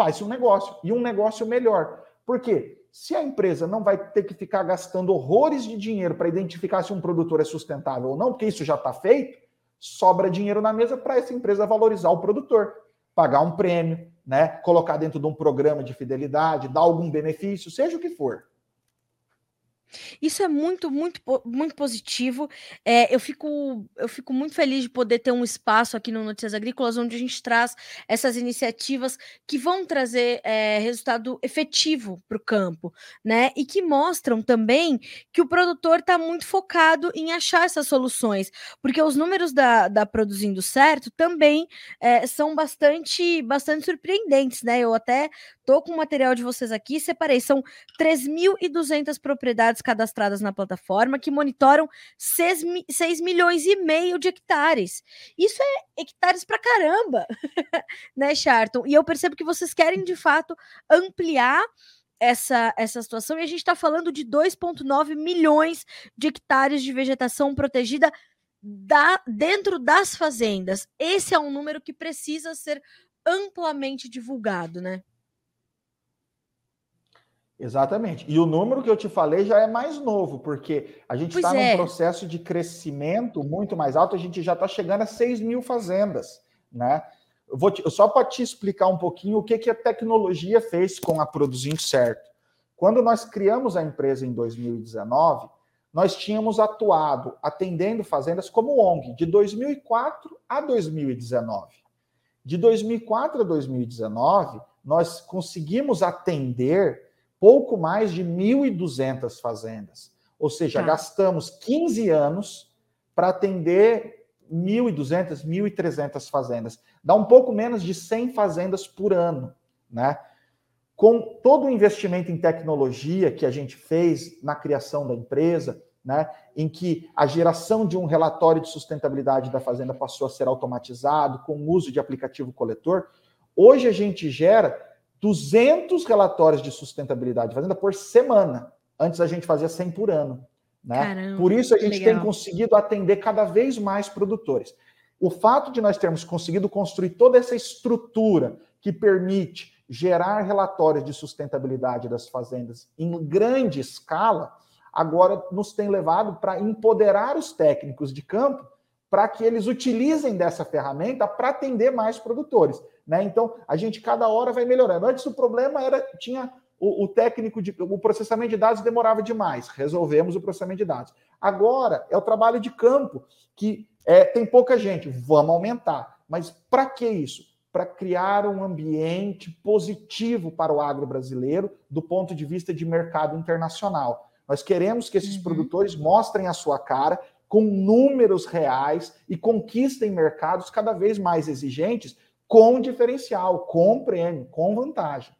faz um negócio e um negócio melhor. Por quê? Se a empresa não vai ter que ficar gastando horrores de dinheiro para identificar se um produtor é sustentável ou não, porque isso já está feito, sobra dinheiro na mesa para essa empresa valorizar o produtor, pagar um prêmio, né, colocar dentro de um programa de fidelidade, dar algum benefício, seja o que for. Isso é muito, muito, muito positivo. É, eu, fico, eu fico muito feliz de poder ter um espaço aqui no Notícias Agrícolas onde a gente traz essas iniciativas que vão trazer é, resultado efetivo para o campo, né? E que mostram também que o produtor está muito focado em achar essas soluções, porque os números da, da Produzindo Certo também é, são bastante, bastante surpreendentes, né? Eu até tô com o material de vocês aqui, separei, são 3.200 propriedades cadastradas na plataforma que monitoram 6, 6 milhões e meio de hectares. Isso é hectares para caramba, né, Charton? E eu percebo que vocês querem de fato ampliar essa, essa situação e a gente está falando de 2,9 milhões de hectares de vegetação protegida da, dentro das fazendas. Esse é um número que precisa ser amplamente divulgado, né? Exatamente. E o número que eu te falei já é mais novo, porque a gente está é. num processo de crescimento muito mais alto, a gente já está chegando a 6 mil fazendas, né? Eu vou te, só para te explicar um pouquinho o que, que a tecnologia fez com a Produzindo Certo. Quando nós criamos a empresa em 2019, nós tínhamos atuado atendendo fazendas como ONG de 2004 a 2019. De 2004 a 2019, nós conseguimos atender pouco mais de 1.200 fazendas. Ou seja, tá. gastamos 15 anos para atender 1.200, 1.300 fazendas. Dá um pouco menos de 100 fazendas por ano, né? Com todo o investimento em tecnologia que a gente fez na criação da empresa, né, em que a geração de um relatório de sustentabilidade da fazenda passou a ser automatizado com o uso de aplicativo coletor, hoje a gente gera 200 relatórios de sustentabilidade de fazenda por semana. Antes a gente fazia 100 por ano. Né? Caramba, por isso a gente legal. tem conseguido atender cada vez mais produtores. O fato de nós termos conseguido construir toda essa estrutura que permite gerar relatórios de sustentabilidade das fazendas em grande escala, agora nos tem levado para empoderar os técnicos de campo para que eles utilizem dessa ferramenta para atender mais produtores. Né? Então, a gente cada hora vai melhorando. Antes o problema era tinha o, o, técnico de o processamento de dados demorava demais. Resolvemos o processamento de dados. Agora é o trabalho de campo que é, tem pouca gente. Vamos aumentar. Mas para que isso? Para criar um ambiente positivo para o agro brasileiro do ponto de vista de mercado internacional. Nós queremos que esses uhum. produtores mostrem a sua cara com números reais e conquistem mercados cada vez mais exigentes com diferencial, com prêmio, com vantagem.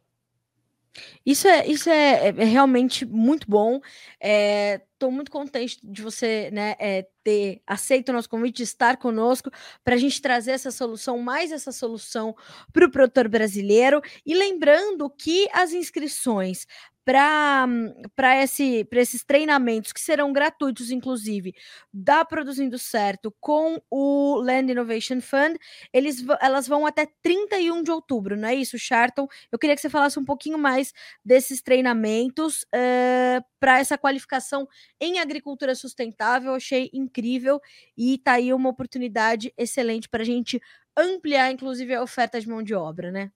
Isso é, isso é, é realmente muito bom. Estou é, muito contente de você né, é, ter aceito o nosso convite, de estar conosco, para a gente trazer essa solução, mais essa solução para o produtor brasileiro. E lembrando que as inscrições para esse, esses treinamentos que serão gratuitos, inclusive, da Produzindo Certo com o Land Innovation Fund, eles, elas vão até 31 de outubro, não é isso, Charton? Eu queria que você falasse um pouquinho mais desses treinamentos uh, eh, para essa qualificação em agricultura sustentável. Eu achei incrível e está aí uma oportunidade excelente para a gente ampliar, inclusive, a oferta de mão de obra, né?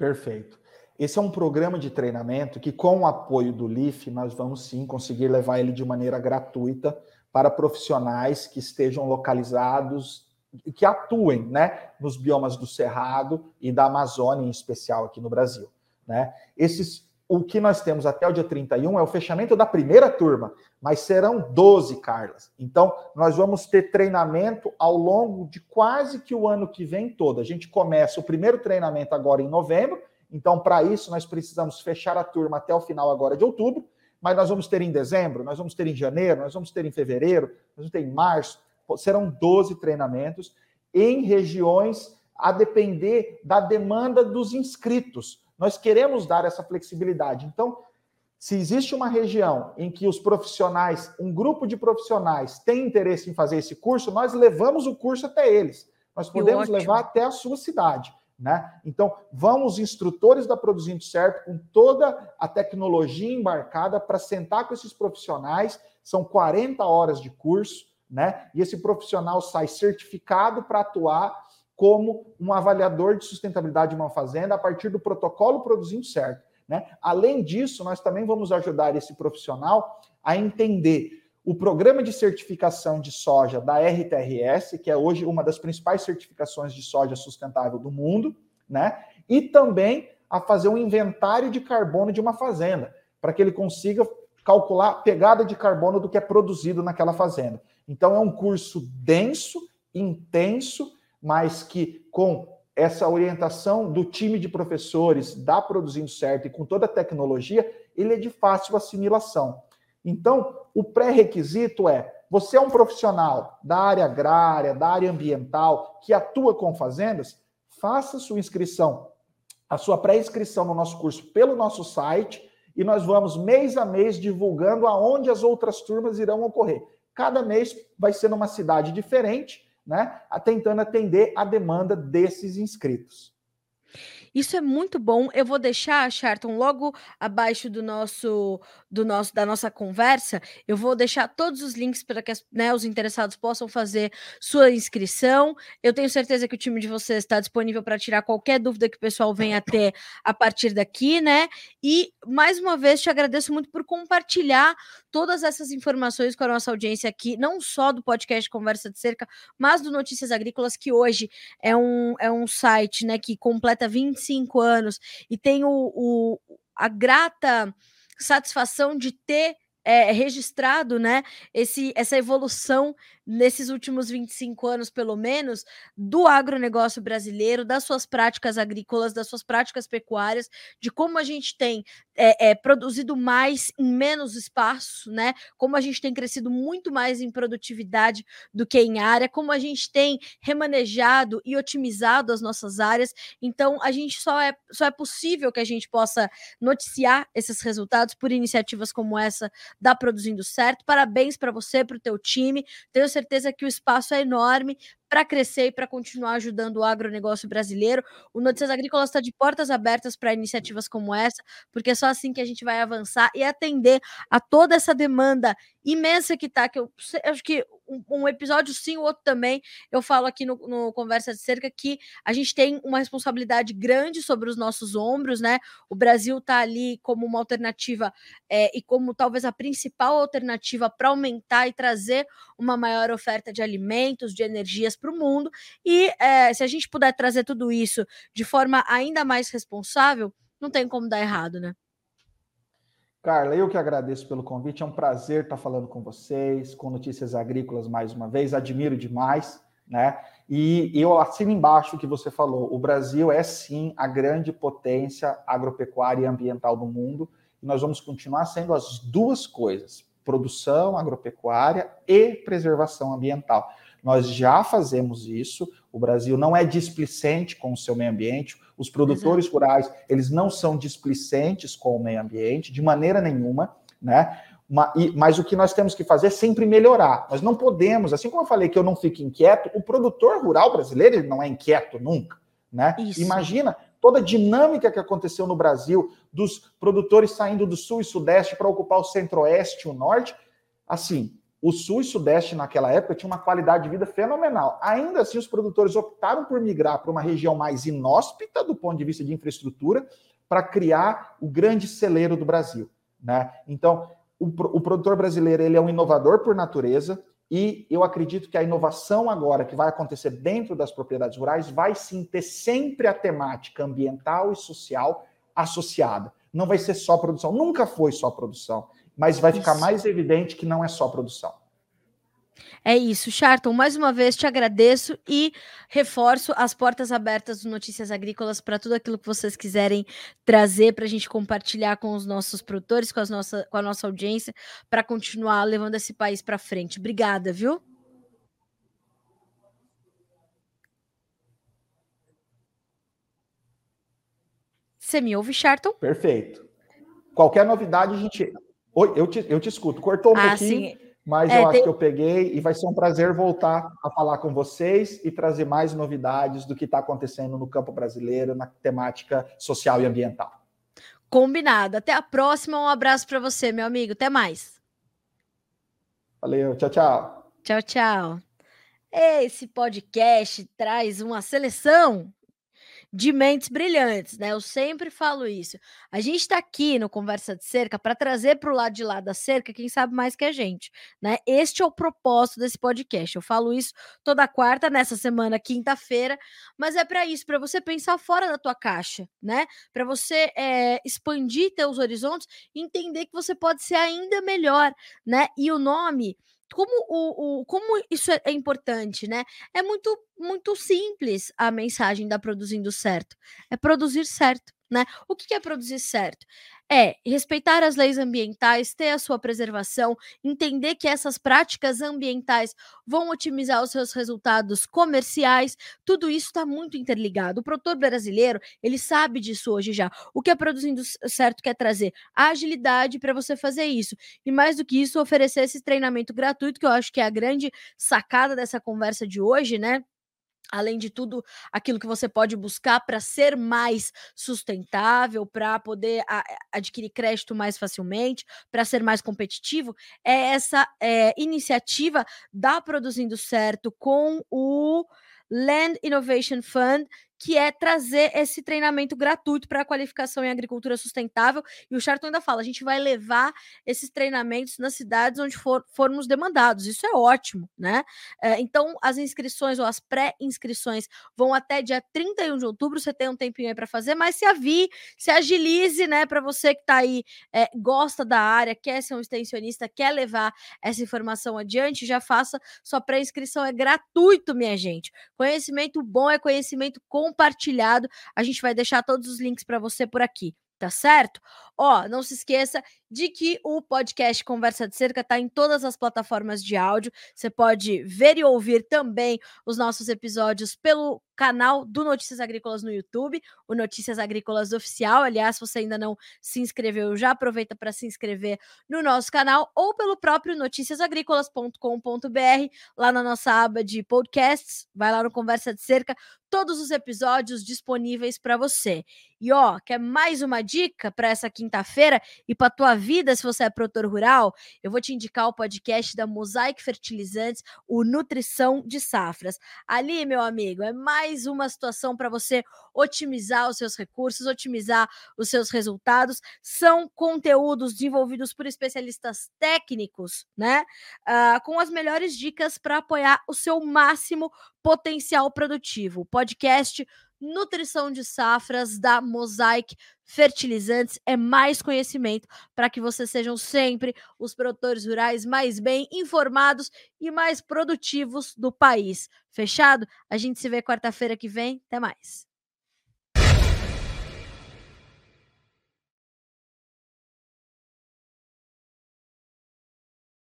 Perfeito. esse é um programa de treinamento que, com o apoio do LIF, nós vamos sim conseguir levar ele de maneira gratuita para profissionais que estejam localizados e que atuem né, nos biomas do Cerrado e da Amazônia, em especial aqui no Brasil. Né? Esses, o que nós temos até o dia 31 é o fechamento da primeira turma, mas serão 12, Carlas. Então, nós vamos ter treinamento ao longo de quase que o ano que vem todo. A gente começa o primeiro treinamento agora em novembro, então, para isso, nós precisamos fechar a turma até o final agora de outubro, mas nós vamos ter em dezembro, nós vamos ter em janeiro, nós vamos ter em fevereiro, nós vamos ter em março, serão 12 treinamentos em regiões a depender da demanda dos inscritos. Nós queremos dar essa flexibilidade. Então, se existe uma região em que os profissionais, um grupo de profissionais tem interesse em fazer esse curso, nós levamos o curso até eles. Nós podemos levar até a sua cidade. Né? Então, vão os instrutores da Produzindo Certo com toda a tecnologia embarcada para sentar com esses profissionais. São 40 horas de curso, né? E esse profissional sai certificado para atuar como um avaliador de sustentabilidade de uma fazenda a partir do protocolo Produzindo Certo. Né? Além disso, nós também vamos ajudar esse profissional a entender o programa de certificação de soja da RTRS, que é hoje uma das principais certificações de soja sustentável do mundo, né? E também a fazer um inventário de carbono de uma fazenda, para que ele consiga calcular a pegada de carbono do que é produzido naquela fazenda. Então é um curso denso, intenso, mas que com essa orientação do time de professores da Produzindo Certo e com toda a tecnologia, ele é de fácil assimilação. Então, o pré-requisito é: você é um profissional da área agrária, da área ambiental, que atua com fazendas, faça sua inscrição, a sua pré-inscrição no nosso curso pelo nosso site e nós vamos mês a mês divulgando aonde as outras turmas irão ocorrer. Cada mês vai ser numa cidade diferente, né? Tentando atender a demanda desses inscritos. Isso é muito bom. Eu vou deixar, Charton, logo abaixo do nosso, do nosso, da nossa conversa, eu vou deixar todos os links para que né, os interessados possam fazer sua inscrição. Eu tenho certeza que o time de vocês está disponível para tirar qualquer dúvida que o pessoal venha ter a partir daqui, né? E mais uma vez te agradeço muito por compartilhar todas essas informações com a nossa audiência aqui, não só do podcast Conversa de Cerca, mas do Notícias Agrícolas, que hoje é um, é um site né, que completa 25 anos e tem o, o a grata satisfação de ter é, registrado né, esse, essa evolução nesses últimos 25 anos, pelo menos, do agronegócio brasileiro, das suas práticas agrícolas, das suas práticas pecuárias, de como a gente tem é, é, produzido mais em menos espaço, né? Como a gente tem crescido muito mais em produtividade do que em área, como a gente tem remanejado e otimizado as nossas áreas. Então, a gente só é, só é possível que a gente possa noticiar esses resultados por iniciativas como essa da Produzindo Certo. Parabéns para você, para o teu time. Tenho certeza que o espaço é enorme para crescer e para continuar ajudando o agronegócio brasileiro. O Notícias Agrícolas está de portas abertas para iniciativas como essa, porque é só assim que a gente vai avançar e atender a toda essa demanda imensa que está, que eu, acho que um, um, episódio sim, o outro também, eu falo aqui no, no, Conversa de Cerca que a gente tem uma responsabilidade grande sobre os nossos ombros, né? O Brasil está ali como uma alternativa é, e como talvez a principal alternativa para aumentar e trazer uma maior oferta de alimentos, de energias para o mundo. E é, se a gente puder trazer tudo isso de forma ainda mais responsável, não tem como dar errado, né? Carla, eu que agradeço pelo convite. É um prazer estar falando com vocês, com notícias agrícolas mais uma vez. Admiro demais, né? E eu assino embaixo o que você falou. O Brasil é sim a grande potência agropecuária e ambiental do mundo. E nós vamos continuar sendo as duas coisas: produção agropecuária e preservação ambiental. Nós já fazemos isso. O Brasil não é displicente com o seu meio ambiente. Os produtores Exato. rurais, eles não são displicentes com o meio ambiente de maneira nenhuma, né? Mas o que nós temos que fazer é sempre melhorar. Nós não podemos, assim como eu falei que eu não fico inquieto, o produtor rural brasileiro ele não é inquieto nunca, né? Isso. Imagina toda a dinâmica que aconteceu no Brasil dos produtores saindo do sul e sudeste para ocupar o centro-oeste e o norte. Assim, o sul e sudeste naquela época tinha uma qualidade de vida fenomenal. Ainda assim, os produtores optaram por migrar para uma região mais inóspita do ponto de vista de infraestrutura para criar o grande celeiro do Brasil. Né? Então, o, o produtor brasileiro ele é um inovador por natureza, e eu acredito que a inovação agora que vai acontecer dentro das propriedades rurais vai sim ter sempre a temática ambiental e social associada. Não vai ser só produção, nunca foi só produção, mas vai ficar mais evidente que não é só produção. É isso, Charton. Mais uma vez te agradeço e reforço as portas abertas do Notícias Agrícolas para tudo aquilo que vocês quiserem trazer para a gente compartilhar com os nossos produtores, com, as nossa, com a nossa audiência, para continuar levando esse país para frente. Obrigada, viu? Você me ouve, Charton? Perfeito. Qualquer novidade, a gente. Oi, eu te, eu te escuto. Cortou um ah, pouquinho. Sim mas é, eu acho tem... que eu peguei e vai ser um prazer voltar a falar com vocês e trazer mais novidades do que está acontecendo no campo brasileiro na temática social e ambiental. Combinado. Até a próxima. Um abraço para você, meu amigo. Até mais. Valeu. Tchau, tchau. Tchau, tchau. Esse podcast traz uma seleção de mentes brilhantes, né? Eu sempre falo isso. A gente está aqui no Conversa de Cerca para trazer para o lado de lá da cerca quem sabe mais que a gente, né? Este é o propósito desse podcast. Eu falo isso toda quarta, nessa semana, quinta-feira, mas é para isso, para você pensar fora da tua caixa, né? Para você é, expandir teus horizontes, entender que você pode ser ainda melhor, né? E o nome como, o, o, como isso é, é importante, né? É muito, muito simples a mensagem da produzindo certo. É produzir certo, né? O que é produzir certo? É respeitar as leis ambientais, ter a sua preservação, entender que essas práticas ambientais vão otimizar os seus resultados comerciais, tudo isso está muito interligado. O produtor brasileiro, ele sabe disso hoje já. O que a Produzindo Certo quer trazer? agilidade para você fazer isso. E mais do que isso, oferecer esse treinamento gratuito, que eu acho que é a grande sacada dessa conversa de hoje, né? Além de tudo, aquilo que você pode buscar para ser mais sustentável, para poder a, adquirir crédito mais facilmente, para ser mais competitivo, é essa é, iniciativa da Produzindo Certo com o Land Innovation Fund, que é trazer esse treinamento gratuito para a qualificação em agricultura sustentável. E o Charton ainda fala: a gente vai levar esses treinamentos nas cidades onde for, formos demandados. Isso é ótimo, né? É, então, as inscrições ou as pré-inscrições vão até dia 31 de outubro. Você tem um tempinho aí para fazer, mas se avie, se agilize, né? Para você que está aí, é, gosta da área, quer ser um extensionista, quer levar essa informação adiante, já faça sua pré-inscrição. É gratuito, minha gente. Conhecimento bom é conhecimento com compartilhado. A gente vai deixar todos os links para você por aqui, tá certo? Ó, não se esqueça de que o podcast Conversa de Cerca está em todas as plataformas de áudio. Você pode ver e ouvir também os nossos episódios pelo canal do Notícias Agrícolas no YouTube, o Notícias Agrícolas Oficial. Aliás, se você ainda não se inscreveu, já aproveita para se inscrever no nosso canal ou pelo próprio noticiasagricolas.com.br, lá na nossa aba de podcasts. Vai lá no Conversa de Cerca, todos os episódios disponíveis para você. E ó, quer mais uma dica para essa quinta-feira e para tua vida, se você é produtor rural, eu vou te indicar o podcast da Mosaic Fertilizantes, o Nutrição de Safras. Ali, meu amigo, é mais uma situação para você otimizar os seus recursos, otimizar os seus resultados. São conteúdos desenvolvidos por especialistas técnicos, né? Uh, com as melhores dicas para apoiar o seu máximo potencial produtivo. Podcast Nutrição de Safras da Mosaic Fertilizantes é mais conhecimento para que vocês sejam sempre os produtores rurais mais bem informados e mais produtivos do país. Fechado? A gente se vê quarta-feira que vem. Até mais.